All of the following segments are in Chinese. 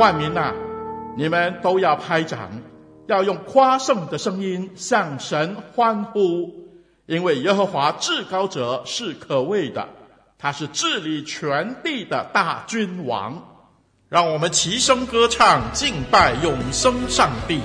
万民呐，你们都要拍掌，要用夸胜的声音向神欢呼，因为耶和华至高者是可畏的，他是治理全地的大君王。让我们齐声歌唱，敬拜永生上帝。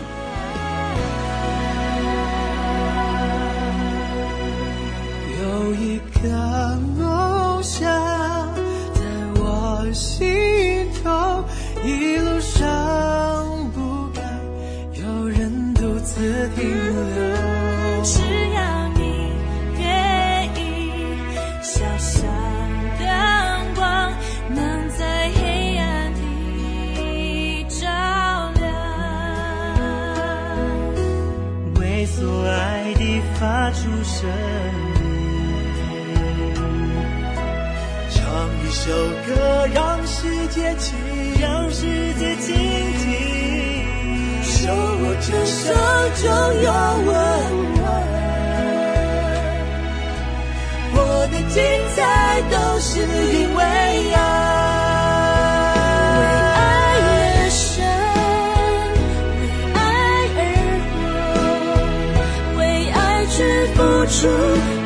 出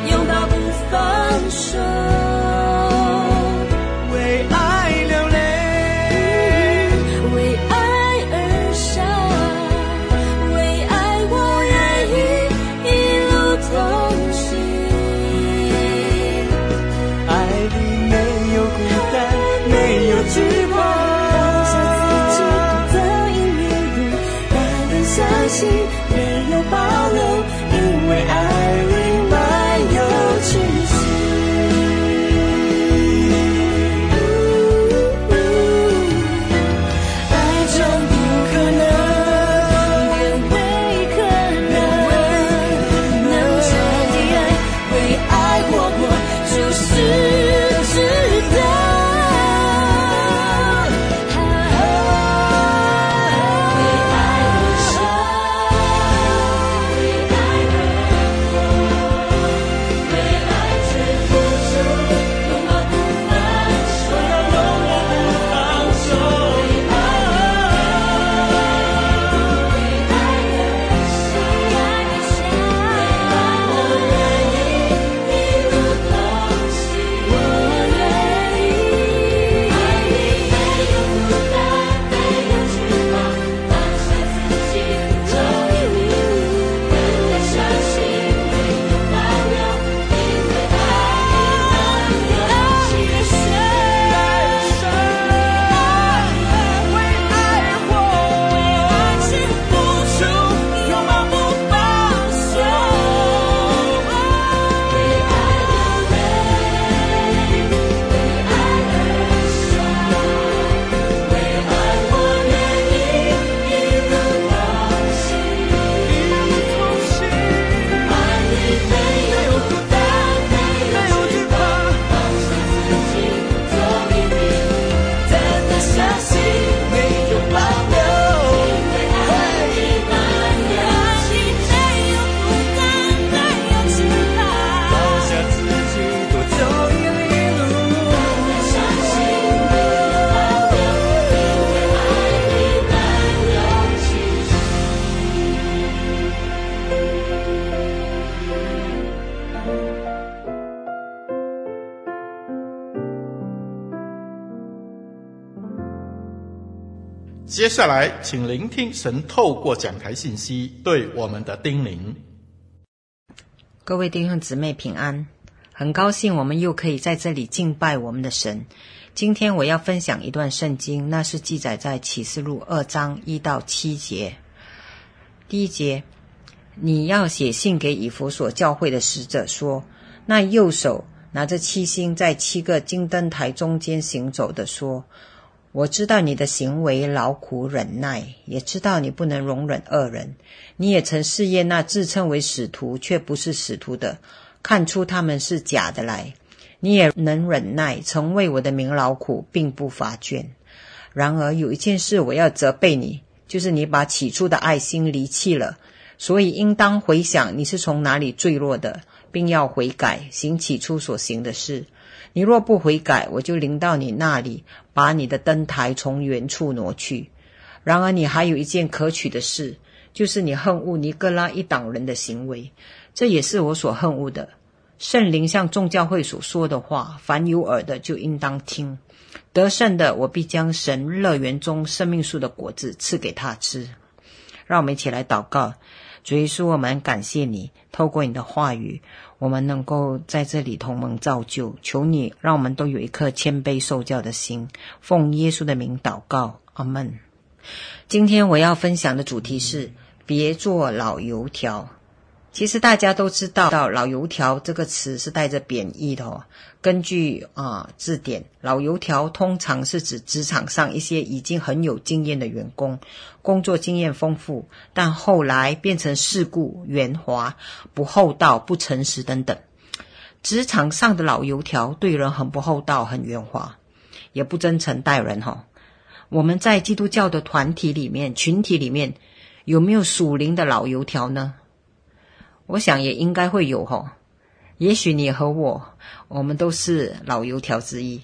接下来，请聆听神透过讲台信息对我们的叮咛。各位弟兄姊妹平安，很高兴我们又可以在这里敬拜我们的神。今天我要分享一段圣经，那是记载在启示录二章一到七节。第一节，你要写信给以弗所教会的使者说：那右手拿着七星在七个金灯台中间行走的说：“我知道你的行为劳苦忍耐，也知道你不能容忍恶人。你也曾试验那自称为使徒却不是使徒的，看出他们是假的来。你也能忍耐，曾为我的名劳苦，并不乏倦。然而有一件事我要责备你，就是你把起初的爱心离弃了。所以应当回想你是从哪里坠落的。”并要悔改，行起初所行的事。你若不悔改，我就临到你那里，把你的灯台从原处挪去。然而你还有一件可取的事，就是你恨恶尼哥拉一党人的行为，这也是我所恨恶的。圣灵向众教会所说的话，凡有耳的就应当听。得胜的，我必将神乐园中生命树的果子赐给他吃。让我们一起来祷告。主耶稣，我们感谢你，透过你的话语，我们能够在这里同盟造就。求你让我们都有一颗谦卑受教的心，奉耶稣的名祷告，阿门。今天我要分享的主题是：别做老油条。其实大家都知道，“老油条”这个词是带着贬义的哦。根据啊、字典，“老油条”通常是指职场上一些已经很有经验的员工，工作经验丰富，但后来变成世故、圆滑、不厚道、不诚实等等。职场上的老油条对人很不厚道、很圆滑，也不真诚待人哈、我们在基督教的团体里面、群体里面，有没有属灵的老油条呢？我想也应该会有哈，也许你和我，我们都是老油条之一。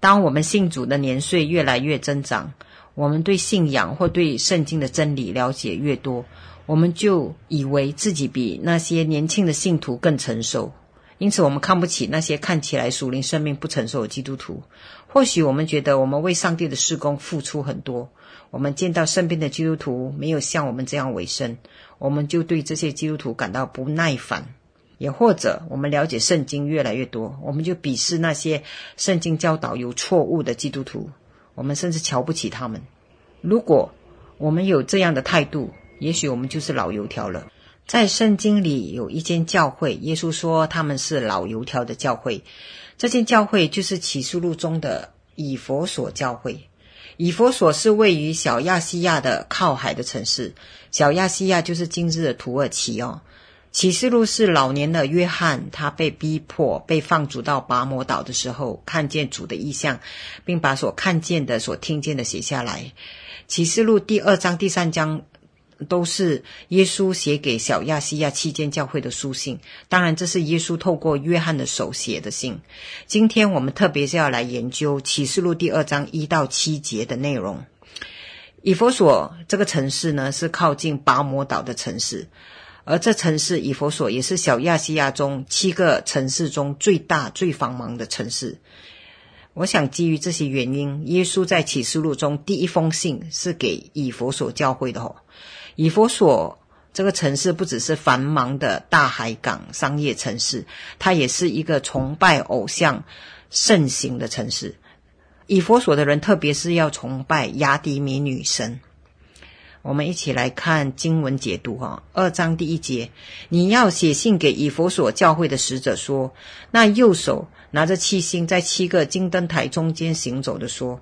当我们信主的年岁越来越增长，我们对信仰或对圣经的真理了解越多，我们就以为自己比那些年轻的信徒更成熟，因此我们看不起那些看起来属灵生命不成熟的基督徒。或许我们觉得我们为上帝的事工付出很多，我们见到身边的基督徒没有像我们这样委身。我们就对这些基督徒感到不耐烦，也或者我们了解圣经越来越多，我们就鄙视那些圣经教导有错误的基督徒，我们甚至瞧不起他们。如果我们有这样的态度，也许我们就是老油条了。在圣经里有一间教会，耶稣说他们是老油条的教会，这间教会就是启示录中的以弗所教会。以佛所是位于小亚细亚的靠海的城市，小亚细亚就是今日的土耳其哦。启示录是老年的约翰，他被逼迫被放逐到拔摩岛的时候，看见主的意象，并把所看见的、所听见的写下来。启示录第二章、第三章。都是耶稣写给小亚细亚七间教会的书信，当然这是耶稣透过约翰的手写的信。今天我们特别是要来研究启示录第二章一到七节的内容。以弗所这个城市呢，是靠近拔摩岛的城市，而这城市以弗所也是小亚细亚中七个城市中最大、最繁忙的城市。我想基于这些原因，耶稣在启示录中第一封信是给以弗所教会的哦。以弗所这个城市不只是繁忙的大海港商业城市，它也是一个崇拜偶像盛行的城市。以弗所的人特别是要崇拜亚迪米女神。我们一起来看经文解读哈，二章第一节，你要写信给以弗所教会的使者说，那右手拿着七星在七个金灯台中间行走的说。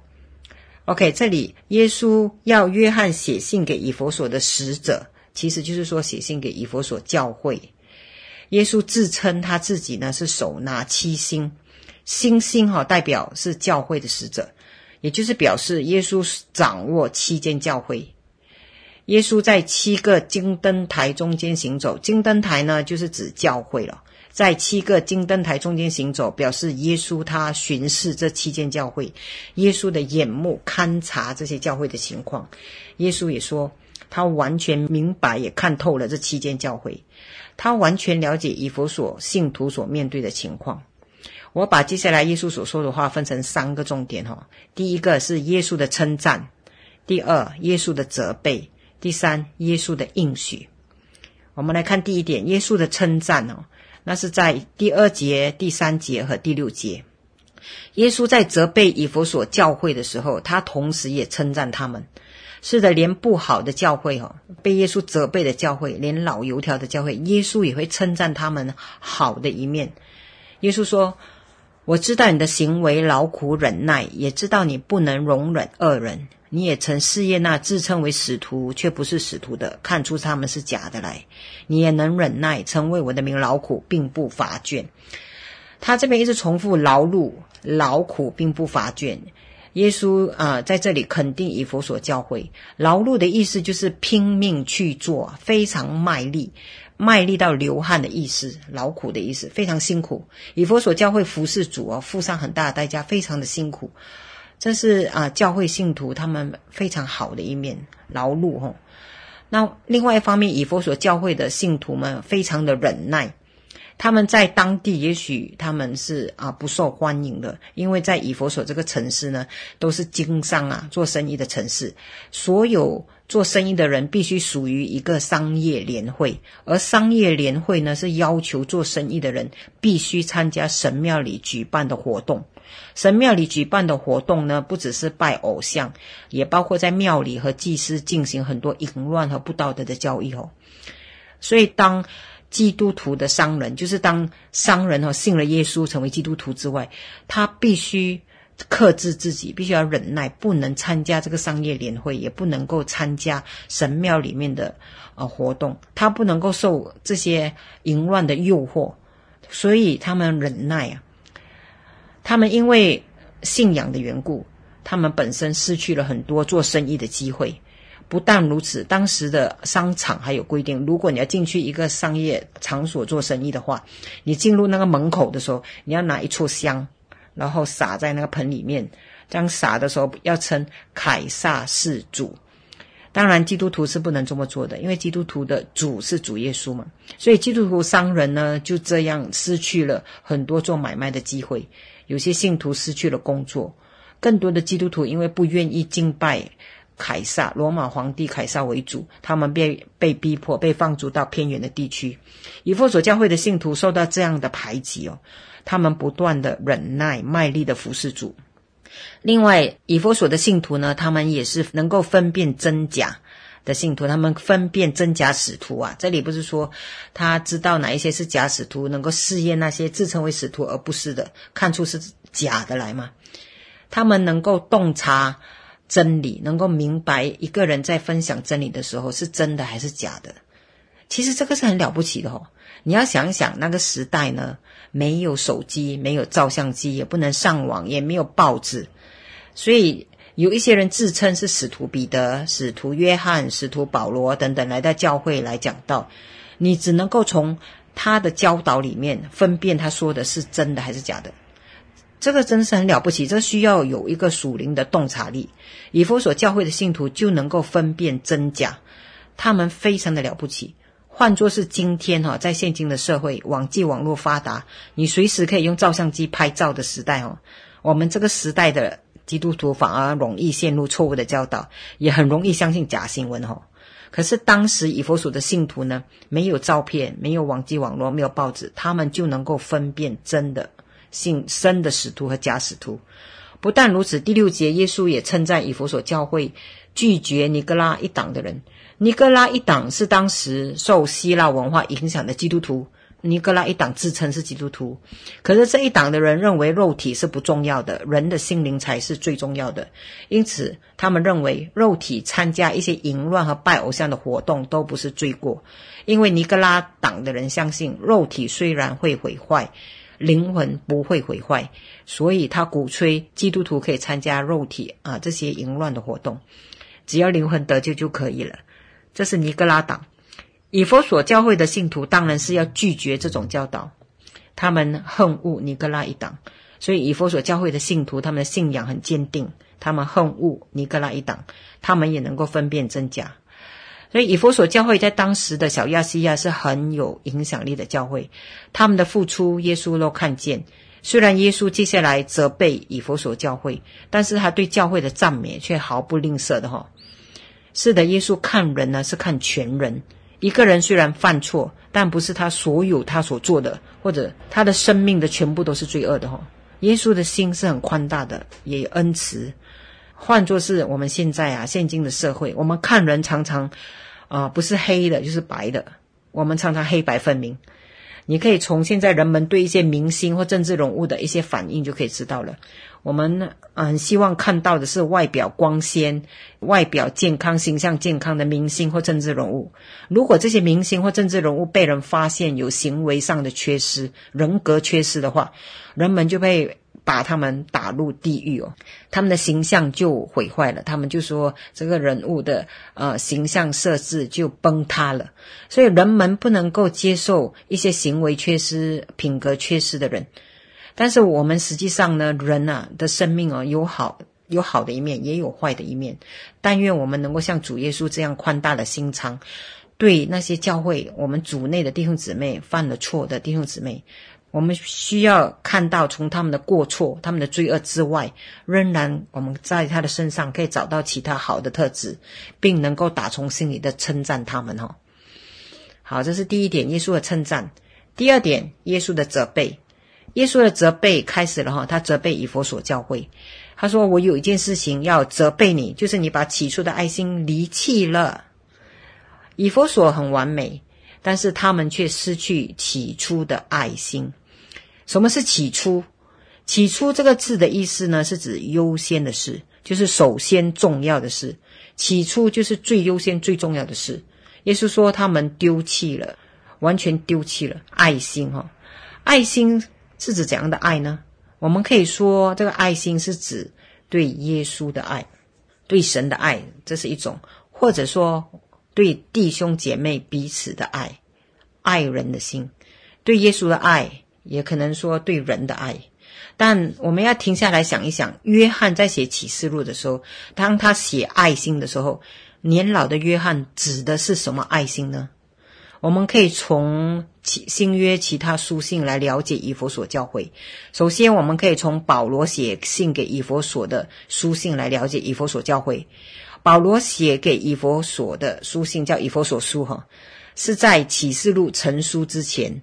OK，这里耶稣要约翰写信给以弗所的使者，其实就是说写信给以弗所教会。耶稣自称他自己呢是手拿七星，星星哈代表是教会的使者，也就是表示耶稣掌握七间教会。耶稣在七个金灯台中间行走，金灯台呢就是指教会了。在七个金灯台中间行走，表示耶稣他巡视这七间教会，耶稣的眼目勘察这些教会的情况。耶稣也说，他完全明白也看透了这七间教会，他完全了解以弗所信徒所面对的情况。我把接下来耶稣所说的话分成三个重点哈，第一个是耶稣的称赞，第二耶稣的责备，第三耶稣的应许。我们来看第一点，耶稣的称赞哦。那是在第二节、第三节和第六节，耶稣在责备以弗所教会的时候，他同时也称赞他们。是的，连不好的教会哈，被耶稣责备的教会，连老油条的教会，耶稣也会称赞他们好的一面。耶稣说：“我知道你的行为劳苦忍耐，也知道你不能容忍恶人。你也曾试验那自称为使徒却不是使徒的，看出他们是假的来。你也能忍耐，曾为我的名劳苦，并不乏倦。”他这边一直重复劳碌、劳苦，并不乏倦。耶稣啊、在这里肯定以佛所教会，劳碌的意思就是拼命去做，非常卖力，卖力到流汗的意思，劳苦的意思，非常辛苦。以佛所教会服侍主啊，付上很大的代价，非常的辛苦。这是啊、教会信徒他们非常好的一面，劳碌吼。那另外一方面，以佛所教会的信徒们非常的忍耐。他们在当地也许他们是啊不受欢迎的，因为在以佛所这个城市呢，都是经商啊做生意的城市，所有做生意的人必须属于一个商业联会，而商业联会呢是要求做生意的人必须参加神庙里举办的活动。神庙里举办的活动呢，不只是拜偶像，也包括在庙里和祭司进行很多淫乱和不道德的交易哦。所以当基督徒的商人，就是当商人哈信了耶稣成为基督徒之外，他必须克制自己，必须要忍耐，不能参加这个商业联会，也不能够参加神庙里面的呃活动，他不能够受这些淫乱的诱惑，所以他们忍耐啊。他们因为信仰的缘故，他们本身失去了很多做生意的机会。不但如此，当时的商场还有规定，如果你要进去一个商业场所做生意的话，你进入那个门口的时候，你要拿一簇香，然后撒在那个盆里面。这样撒的时候要称凯撒是主。当然，基督徒是不能这么做的，因为基督徒的主是主耶稣嘛。所以，基督徒商人呢就这样失去了很多做买卖的机会，有些信徒失去了工作，更多的基督徒因为不愿意敬拜。凯撒，罗马皇帝凯撒为主，他们被被逼迫，被放逐到偏远的地区。以弗所教会的信徒受到这样的排挤哦，他们不断的忍耐，卖力的服侍主。另外，以弗所的信徒呢，他们也是能够分辨真假的信徒，他们分辨真假使徒啊。这里不是说他知道哪一些是假使徒，能够试验那些自称为使徒而不是的，看出是假的来吗？他们能够洞察。真理能够明白一个人在分享真理的时候是真的还是假的，其实这个是很了不起的哦。你要想想，那个时代呢，没有手机，没有照相机，也不能上网，也没有报纸，所以有一些人自称是使徒彼得、使徒约翰、使徒保罗等等来到教会来讲道，你只能够从他的教导里面分辨他说的是真的还是假的。这个真是很了不起，这需要有一个属灵的洞察力。以弗所教会的信徒就能够分辨真假，他们非常的了不起。换作是今天哈，在现今的社会，网际网络发达，你随时可以用照相机拍照的时代哦，我们这个时代的基督徒反而容易陷入错误的教导，也很容易相信假新闻哈。可是当时以弗所的信徒呢，没有照片，没有网际网络，没有报纸，他们就能够分辨真的。信真的使徒和假使徒，不但如此，第六节耶稣也称赞以弗所教会拒绝尼哥拉一党的人。尼哥拉一党是当时受希腊文化影响的基督徒。尼格拉一党自称是基督徒，可是这一党的人认为肉体是不重要的，人的心灵才是最重要的。因此，他们认为肉体参加一些淫乱和拜偶像的活动都不是罪过，因为尼格拉党的人相信肉体虽然会毁坏。灵魂不会毁坏，所以他鼓吹基督徒可以参加肉体啊这些淫乱的活动，只要灵魂得救就可以了。这是尼格拉党，以佛所教会的信徒当然是要拒绝这种教导，他们恨恶尼哥拉一党，所以以佛所教会的信徒他们的信仰很坚定，他们恨恶尼哥拉一党，他们也能够分辨真假。所以，以佛所教会在当时的小亚细亚是很有影响力的教会，他们的付出，耶稣都看见。虽然耶稣接下来责备以佛所教会，但是他对教会的赞美却毫不吝啬的哈。是的，耶稣看人呢是看全人。一个人虽然犯错，但不是他所有他所做的，或者他的生命的全部都是罪恶的哈。耶稣的心是很宽大的，也有恩慈。换作是我们现在啊，现今的社会，我们看人常常，啊、不是黑的，就是白的。我们常常黑白分明。你可以从现在人们对一些明星或政治人物的一些反应就可以知道了。我们很希望看到的是外表光鲜、外表健康、形象健康的明星或政治人物。如果这些明星或政治人物被人发现有行为上的缺失、人格缺失的话，人们就会把他们打入地狱哦，他们的形象就毁坏了，他们就说这个人物的呃形象设置就崩塌了。所以人们不能够接受一些行为缺失、品格缺失的人。但是我们实际上呢，人啊的生命啊，有好有好的一面，也有坏的一面。但愿我们能够像主耶稣这样宽大的心肠，对那些教会我们主内的弟兄姊妹犯了错的弟兄姊妹，我们需要看到从他们的过错、他们的罪恶之外，仍然我们在他的身上可以找到其他好的特质，并能够打从心里的称赞他们哦。好，这是第一点，耶稣的称赞。第二点，耶稣的责备。耶稣的责备开始了哈，他责备以弗所教会，他说：“我有一件事情要责备你，就是你把起初的爱心离弃了。以弗所很完美，但是他们却失去起初的爱心。什么是起初？起初这个字的意思呢，是指优先的事，就是首先重要的事。起初就是最优先、最重要的事。耶稣说他们丢弃了，完全丢弃了爱心哈，爱心。”是指怎样的爱呢？我们可以说，这个爱心是指对耶稣的爱，对神的爱，这是一种；或者说，对弟兄姐妹彼此的爱，爱人的心，对耶稣的爱，也可能说对人的爱。但我们要停下来想一想，约翰在写启示录的时候，当他写爱心的时候，年老的约翰指的是什么爱心呢？我们可以从新约其他书信来了解以弗所教会。首先，我们可以从保罗写信给以弗所的书信来了解以弗所教会。保罗写给以弗所的书信叫以弗所书，哈，是在启示录成书之前。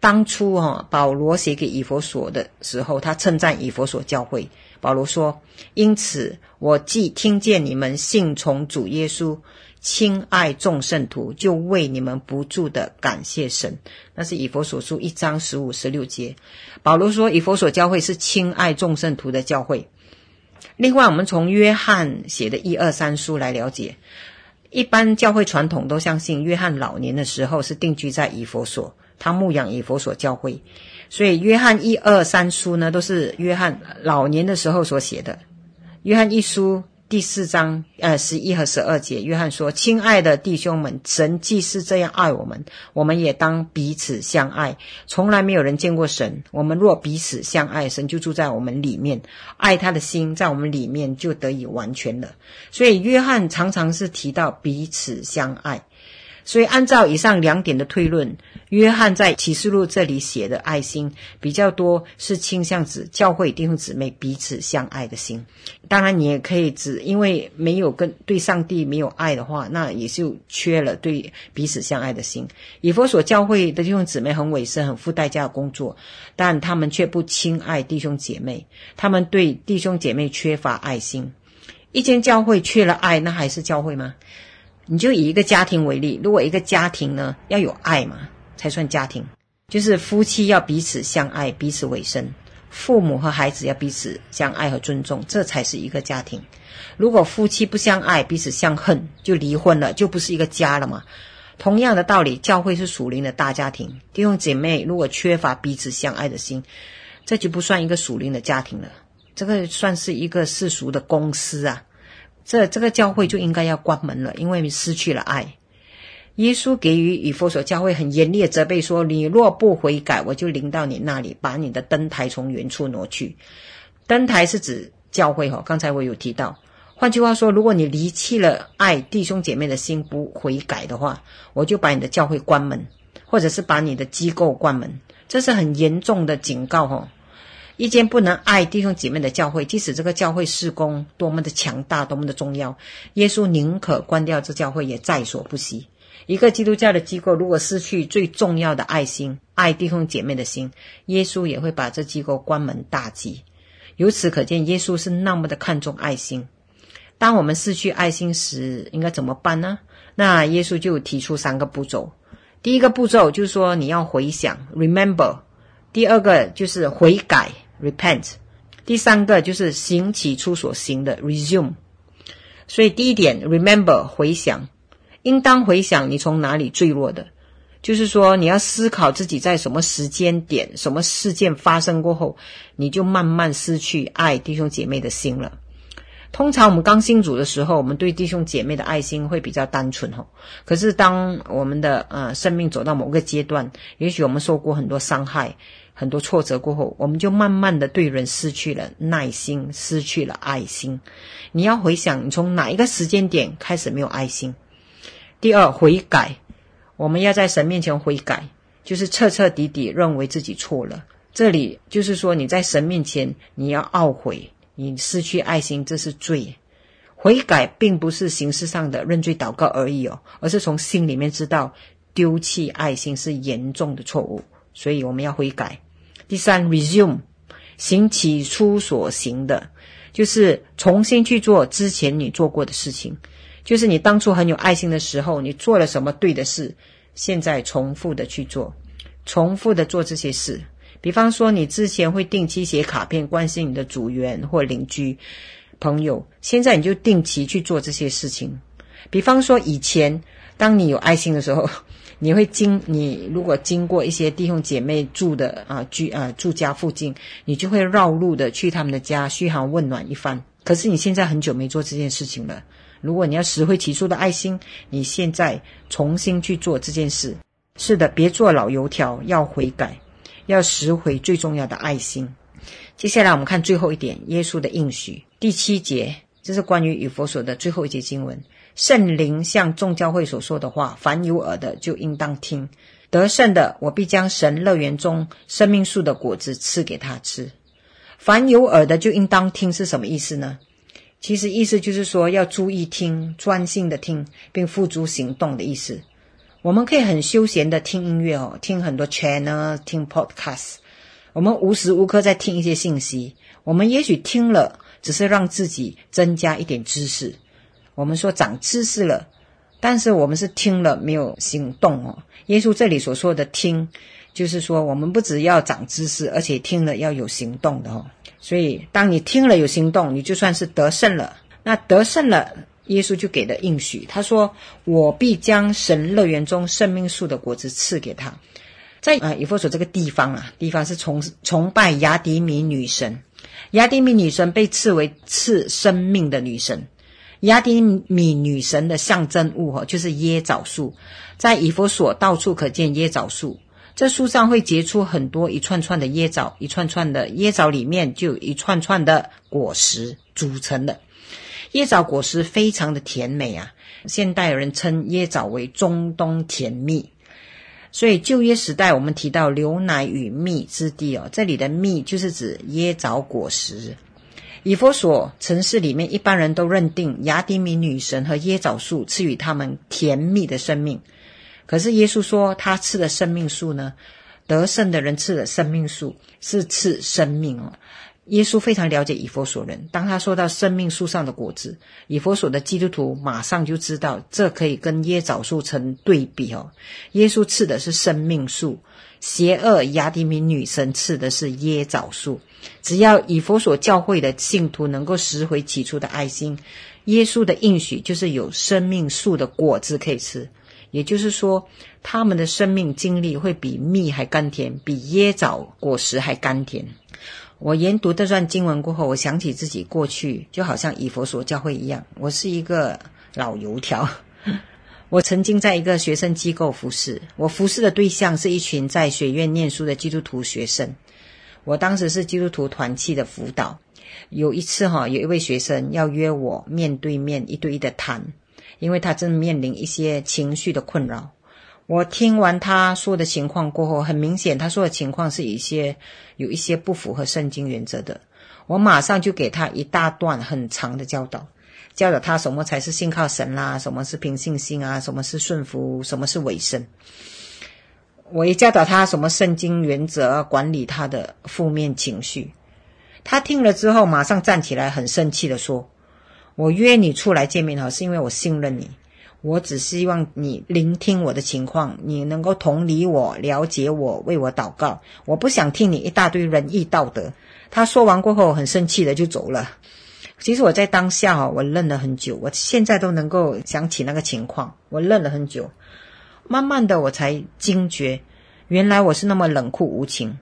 当初，哈，保罗写给以弗所的时候，他称赞以弗所教会。保罗说：“因此，我既听见你们信从主耶稣。”亲爱众圣徒，就为你们不住的感谢神。那是以佛所书一章十五、十六节。保罗说，以佛所教会是亲爱众圣徒的教会。另外，我们从约翰写的一二三书来了解，一般教会传统都相信约翰老年的时候是定居在以佛所，他牧养以佛所教会，所以约翰一二三书呢，都是约翰老年的时候所写的。约翰一书。第四章，呃，十一和十二节，约翰说：“亲爱的弟兄们，神既是这样爱我们，我们也当彼此相爱。从来没有人见过神，我们若彼此相爱，神就住在我们里面，爱他的心在我们里面就得以完全了。所以，约翰常常是提到彼此相爱。”所以，按照以上两点的推论，约翰在启示录这里写的爱心比较多，是倾向指教会弟兄姊妹彼此相爱的心。当然，你也可以指，因为没有跟对上帝没有爱的话，那也就缺了对彼此相爱的心。以弗所教会的弟兄姊妹很委身、很付代价的工作，但他们却不亲爱弟兄姐妹，他们对弟兄姐妹缺乏爱心。一间教会缺了爱，那还是教会吗？你就以一个家庭为例，如果一个家庭呢，要有爱嘛，才算家庭，就是夫妻要彼此相爱、彼此委身，父母和孩子要彼此相爱和尊重，这才是一个家庭。如果夫妻不相爱、彼此相恨，就离婚了，就不是一个家了嘛。同样的道理，教会是属灵的大家庭，弟兄姐妹如果缺乏彼此相爱的心，这就不算一个属灵的家庭了，这个算是一个世俗的公司啊。这这个教会就应该要关门了，因为失去了爱。耶稣给予以弗所教会很严厉的责备说：“你若不悔改，我就临到你那里，把你的灯台从原处挪去。”灯台是指教会哈，刚才我有提到。换句话说，如果你离弃了爱弟兄姐妹的心，不悔改的话，我就把你的教会关门，或者是把你的机构关门。这是很严重的警告哈。一间不能爱弟兄姐妹的教会，即使这个教会事工多么的强大，多么的重要，耶稣宁可关掉这教会也在所不惜。一个基督教的机构如果失去最重要的爱心，爱弟兄姐妹的心，耶稣也会把这机构关门大吉。由此可见，耶稣是那么的看重爱心。当我们失去爱心时，应该怎么办呢？那耶稣就提出三个步骤。第一个步骤就是说你要回想 （remember），第二个就是悔改 （repent），第三个就是行起初所行的 （resume）。所以第一点，remember 回想，应当回想你从哪里坠落的。就是说，你要思考自己在什么时间点、什么事件发生过后，你就慢慢失去爱弟兄姐妹的心了。通常我们刚信主的时候，我们对弟兄姐妹的爱心会比较单纯吼。可是当我们的呃生命走到某个阶段，也许我们受过很多伤害、很多挫折过后，我们就慢慢的对人失去了耐心，失去了爱心。你要回想，你从哪一个时间点开始没有爱心？第二，悔改。我们要在神面前悔改，就是彻彻底底认为自己错了。这里就是说，你在神面前你要懊悔，你失去爱心，这是罪。悔改并不是形式上的认罪祷告而已哦，而是从心里面知道丢弃爱心是严重的错误，所以我们要悔改。第三，resume，行起初所行的，就是重新去做之前你做过的事情。就是你当初很有爱心的时候，你做了什么对的事，现在重复的去做，重复的做这些事。比方说，你之前会定期写卡片关心你的组员或邻居朋友，现在你就定期去做这些事情。比方说，以前当你有爱心的时候，你会经你如果经过一些弟兄姐妹住的啊居啊住家附近，你就会绕路的去他们的家嘘寒问暖一番。可是你现在很久没做这件事情了。如果你要拾回起初的爱心，你现在重新去做这件事。是的，别做老油条，要悔改，要拾回最重要的爱心。接下来我们看最后一点，耶稣的应许，第七节，这是关于以佛所的最后一节经文。圣灵向众教会所说的话，凡有耳的就应当听。得胜的，我必将神乐园中生命树的果子赐给他吃。凡有耳的就应当听，是什么意思呢？其实意思就是说，要注意听，专心的听，并付诸行动的意思。我们可以很休闲的听音乐哦，听很多 channel，听 podcast。我们无时无刻在听一些信息。我们也许听了，只是让自己增加一点知识。我们说长知识了，但是我们是听了没有行动哦。耶稣这里所说的听，就是说我们不只要长知识，而且听了要有行动的哦。所以，当你听了有行动，你就算是得胜了。那得胜了，耶稣就给了应许，他说：“我必将神乐园中生命树的果子赐给他。”在啊，以弗所这个地方啊，地方是崇崇拜雅迪米女神。雅迪米女神被赐为赐生命的女神。亚底米女神的象征物哈，就是椰枣树。在以弗所到处可见椰枣树。这树上会结出很多一串串的椰枣，一串串的椰枣里面就有一串串的果实组成的。椰枣果实非常的甜美啊，现代人称椰枣为中东甜蜜。所以旧约时代我们提到牛奶与蜜之地哦，这里的蜜就是指椰枣果实。以佛所城市里面一般人都认定雅迪米女神和椰枣树赐予他们甜蜜的生命。可是耶稣说，他赐的生命树呢？得胜的人赐的生命树是赐生命哦。耶稣非常了解以佛所人，当他说到生命树上的果子，以佛所的基督徒马上就知道，这可以跟椰枣树成对比哦。耶稣赐的是生命树，邪恶亚底米女神赐的是椰枣树。只要以佛所教会的信徒能够拾回起初的爱心，耶稣的应许就是有生命树的果子可以吃。也就是说，他们的生命经历会比蜜还甘甜，比椰枣果实还甘甜。我研读这段经文过后，我想起自己过去就好像以佛所教会一样，我是一个老油条。我曾经在一个学生机构服侍，我服侍的对象是一群在学院念书的基督徒学生。我当时是基督徒团契的辅导。有一次哈，有一位学生要约我面对面一对一的谈。因为他正面临一些情绪的困扰，我听完他说的情况过后，很明显他说的情况是一些有一些不符合圣经原则的。我马上就给他一大段很长的教导，教导他什么才是信靠神啦，什么是凭信心啊，什么是顺服，什么是委身。我也教导他什么圣经原则管理他的负面情绪。他听了之后，马上站起来，很生气的说。我约你出来见面哈，是因为我信任你，我只希望你聆听我的情况，你能够同理我、了解我、为我祷告。我不想听你一大堆仁义道德。他说完过后，很生气的就走了。其实我在当下哈，我愣了很久。我现在都能够想起那个情况，我愣了很久。慢慢的，我才惊觉，原来我是那么冷酷无情。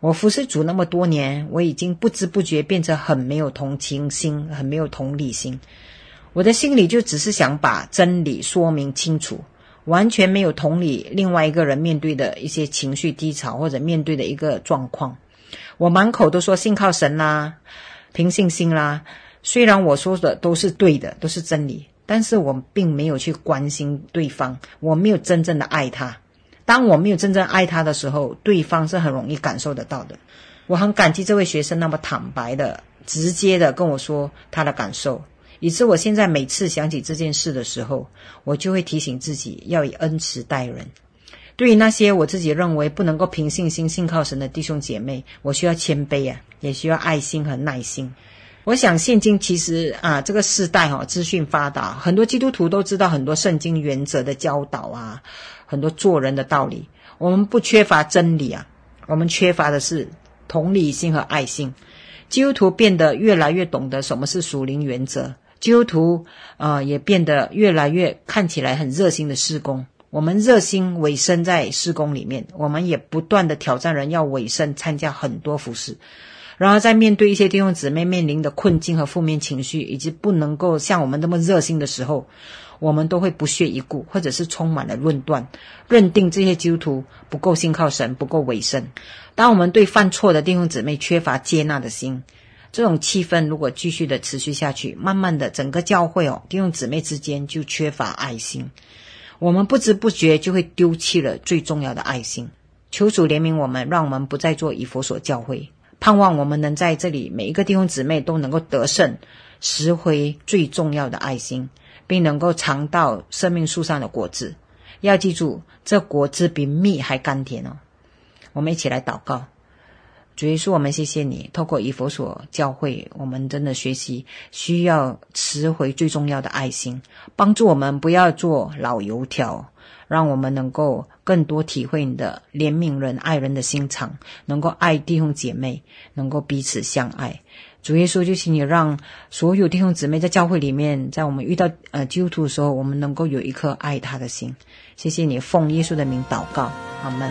我服侍主那么多年，我已经不知不觉变成很没有同情心，很没有同理心。我的心里就只是想把真理说明清楚，完全没有同理另外一个人面对的一些情绪低潮或者面对的一个状况。我满口都说信靠神啦，凭信心啦。虽然我说的都是对的，都是真理，但是我并没有去关心对方，我没有真正的爱他。当我没有真正爱他的时候，对方是很容易感受得到的。我很感激这位学生那么坦白的、直接的跟我说他的感受。以致我现在每次想起这件事的时候，我就会提醒自己要以恩慈待人。对于那些我自己认为不能够凭信心信靠神的弟兄姐妹，我需要谦卑啊，也需要爱心和耐心。我想现今其实啊，这个时代哈、哦，资讯发达，很多基督徒都知道很多圣经原则的教导啊，很多做人的道理。我们不缺乏真理啊，我们缺乏的是同理心和爱心。基督徒变得越来越懂得什么是属灵原则。基督徒、呃，也变得越来越看起来很热心的施工。我们热心委身在施工里面，我们也不断的挑战人要委身参加很多服事。然而，在面对一些弟兄姊妹面临的困境和负面情绪，以及不能够像我们那么热心的时候，我们都会不屑一顾，或者是充满了论断，认定这些基督徒不够信靠神，不够委身。当我们对犯错的弟兄姊妹缺乏接纳的心。这种气氛如果继续的持续下去，慢慢的整个教会哦，弟兄姊妹之间就缺乏爱心，我们不知不觉就会丢弃了最重要的爱心。求主怜悯我们，让我们不再做以佛所教会，盼望我们能在这里每一个弟兄姊妹都能够得胜，拾回最重要的爱心，并能够尝到生命树上的果子。要记住，这果子比蜜还甘甜哦。我们一起来祷告。主耶稣，我们谢谢你，透过以佛所教会，我们真的学习需要拾回最重要的爱心，帮助我们不要做老油条，让我们能够更多体会你的怜悯人、爱人的心肠，能够爱弟兄姐妹，能够彼此相爱。主耶稣，就请你让所有弟兄姊妹在教会里面，在我们遇到呃基督徒的时候，我们能够有一颗爱他的心。谢谢你，奉耶稣的名祷告，阿门。